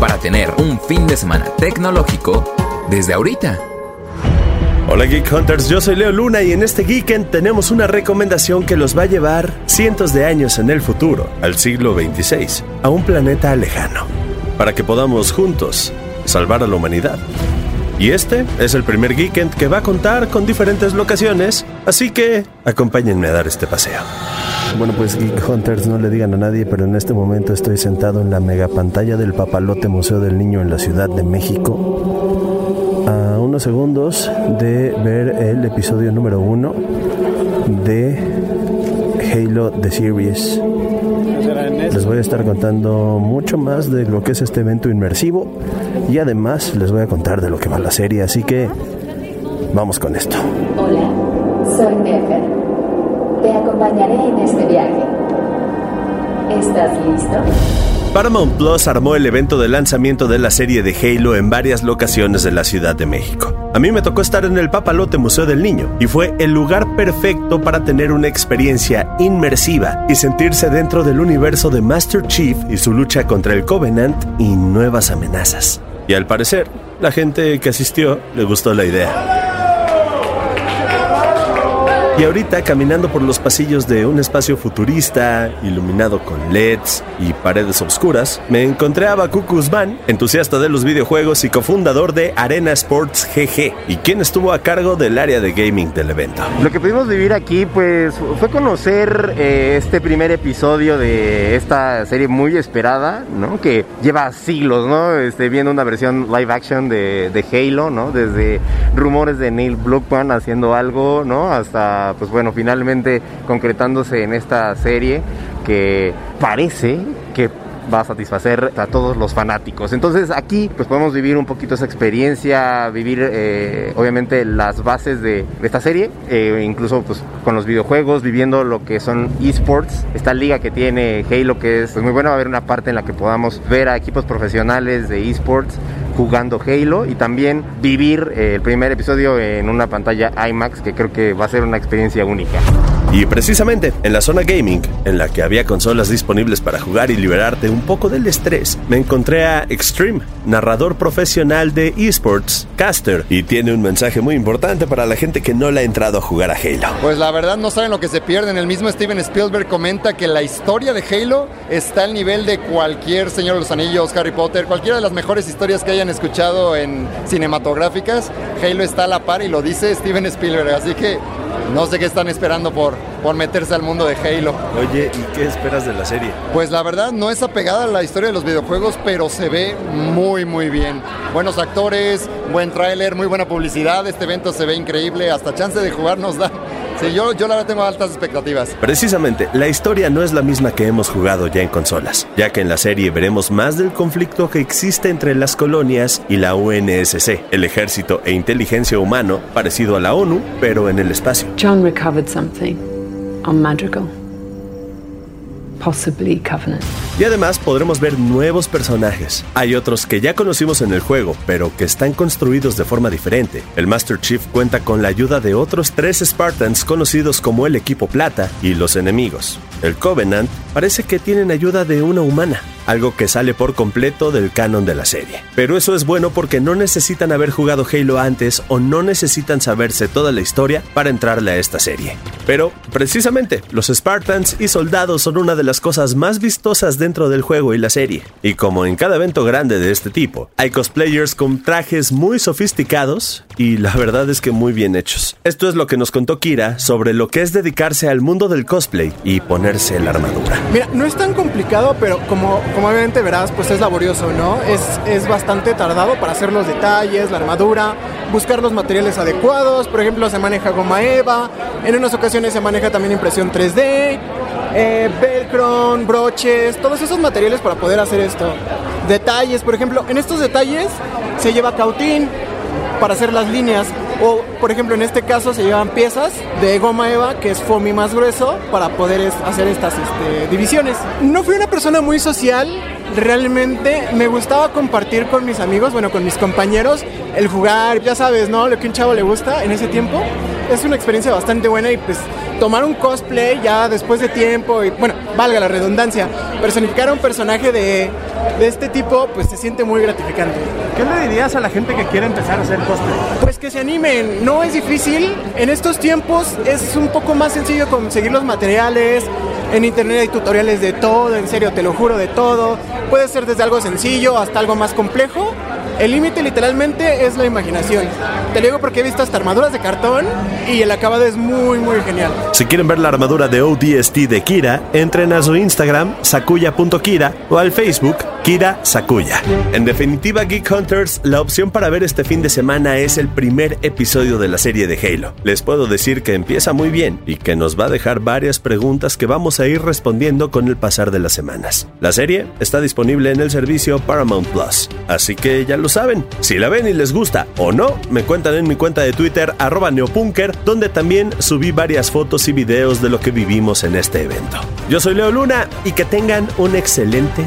para tener un fin de semana tecnológico desde ahorita. Hola Geek Hunters, yo soy Leo Luna y en este Geekend tenemos una recomendación que los va a llevar cientos de años en el futuro, al siglo XXVI, a un planeta lejano, para que podamos juntos salvar a la humanidad. Y este es el primer Geekend que va a contar con diferentes locaciones, así que acompáñenme a dar este paseo. Bueno, pues Geek Hunters no le digan a nadie, pero en este momento estoy sentado en la mega pantalla del Papalote Museo del Niño en la Ciudad de México. A unos segundos de ver el episodio número uno de Halo The Series. Les voy a estar contando mucho más de lo que es este evento inmersivo y además les voy a contar de lo que va la serie, así que vamos con esto. Hola, soy Nefer. Te acompañaré en este viaje. ¿Estás listo? Paramount Plus armó el evento de lanzamiento de la serie de Halo en varias locaciones de la Ciudad de México. A mí me tocó estar en el Papalote Museo del Niño y fue el lugar perfecto para tener una experiencia inmersiva y sentirse dentro del universo de Master Chief y su lucha contra el Covenant y nuevas amenazas. Y al parecer, la gente que asistió le gustó la idea. Y ahorita caminando por los pasillos de un espacio futurista, iluminado con LEDs y paredes oscuras, me encontré a Baku Kuzman, entusiasta de los videojuegos y cofundador de Arena Sports GG, y quien estuvo a cargo del área de gaming del evento. Lo que pudimos vivir aquí, pues, fue conocer eh, este primer episodio de esta serie muy esperada, ¿no? Que lleva siglos, ¿no? Este, viendo una versión live action de, de Halo, ¿no? Desde rumores de Neil Druckmann haciendo algo, ¿no? Hasta pues bueno, finalmente concretándose en esta serie que parece que va a satisfacer a todos los fanáticos. Entonces aquí pues podemos vivir un poquito esa experiencia, vivir eh, obviamente las bases de, esta serie, eh, incluso pues con los videojuegos, viviendo lo que son esports, esta liga que tiene Halo que es pues, muy buena, va a haber una parte en la que podamos ver a equipos profesionales de esports jugando Halo y también vivir eh, el primer episodio en una pantalla IMAX que creo que va a ser una experiencia única. Y precisamente en la zona gaming, en la que había consolas disponibles para jugar y liberarte un poco del estrés, me encontré a Extreme, narrador profesional de esports, caster, y tiene un mensaje muy importante para la gente que no le ha entrado a jugar a Halo. Pues la verdad no saben lo que se pierden. El mismo Steven Spielberg comenta que la historia de Halo está al nivel de cualquier Señor de los Anillos, Harry Potter, cualquiera de las mejores historias que hayan escuchado en cinematográficas. Halo está a la par y lo dice Steven Spielberg, así que no sé qué están esperando por, por meterse al mundo de Halo. Oye, ¿y qué esperas de la serie? Pues la verdad no es apegada a la historia de los videojuegos, pero se ve muy muy bien. Buenos actores, buen tráiler, muy buena publicidad, este evento se ve increíble, hasta chance de jugar nos da. Sí, yo, yo la verdad tengo altas expectativas. Precisamente, la historia no es la misma que hemos jugado ya en consolas, ya que en la serie veremos más del conflicto que existe entre las colonias y la UNSC, el ejército e inteligencia humano parecido a la ONU, pero en el espacio. John recovered something on Madrigal. Possibly Covenant. Y además podremos ver nuevos personajes. Hay otros que ya conocimos en el juego, pero que están construidos de forma diferente. El Master Chief cuenta con la ayuda de otros tres Spartans conocidos como el Equipo Plata y los enemigos. El Covenant parece que tienen ayuda de una humana, algo que sale por completo del canon de la serie. Pero eso es bueno porque no necesitan haber jugado Halo antes o no necesitan saberse toda la historia para entrarle a esta serie. Pero, precisamente, los Spartans y soldados son una de las cosas más vistosas dentro del juego y la serie. Y como en cada evento grande de este tipo, hay cosplayers con trajes muy sofisticados y la verdad es que muy bien hechos. Esto es lo que nos contó Kira sobre lo que es dedicarse al mundo del cosplay y ponerse la armadura. Mira, no es tan complicado, pero como, como obviamente verás, pues es laborioso, ¿no? Es, es bastante tardado para hacer los detalles, la armadura, buscar los materiales adecuados. Por ejemplo, se maneja goma eva, en unas ocasiones se maneja también impresión 3D, eh, velcro, broches, todos esos materiales para poder hacer esto. Detalles, por ejemplo, en estos detalles se lleva cautín para hacer las líneas. O, por ejemplo, en este caso se llevan piezas de goma eva, que es foamy más grueso, para poder hacer estas este, divisiones. No fui una persona muy social, realmente me gustaba compartir con mis amigos, bueno, con mis compañeros, el jugar, ya sabes, ¿no? Lo que un chavo le gusta en ese tiempo. Es una experiencia bastante buena y pues tomar un cosplay ya después de tiempo y, bueno, valga la redundancia, personificar a un personaje de, de este tipo, pues se siente muy gratificante. ¿Qué le dirías a la gente que quiere empezar a hacer cosplay? Pues que se animen, no es difícil. En estos tiempos es un poco más sencillo conseguir los materiales. En internet hay tutoriales de todo, en serio, te lo juro, de todo. Puede ser desde algo sencillo hasta algo más complejo. El límite literalmente es la imaginación. Te lo digo porque he visto hasta armaduras de cartón y el acabado es muy muy genial. Si quieren ver la armadura de ODST de Kira, entren a su Instagram, sakuya.kira o al Facebook Kira Sakuya. En definitiva, Geek Hunters, la opción para ver este fin de semana es el primer episodio de la serie de Halo. Les puedo decir que empieza muy bien y que nos va a dejar varias preguntas que vamos a ir respondiendo con el pasar de las semanas. La serie está disponible en el servicio Paramount Plus, así que ya lo saben. Si la ven y les gusta o no, me cuentan en mi cuenta de Twitter arroba neopunker, donde también subí varias fotos y videos de lo que vivimos en este evento. Yo soy Leo Luna y que tengan un excelente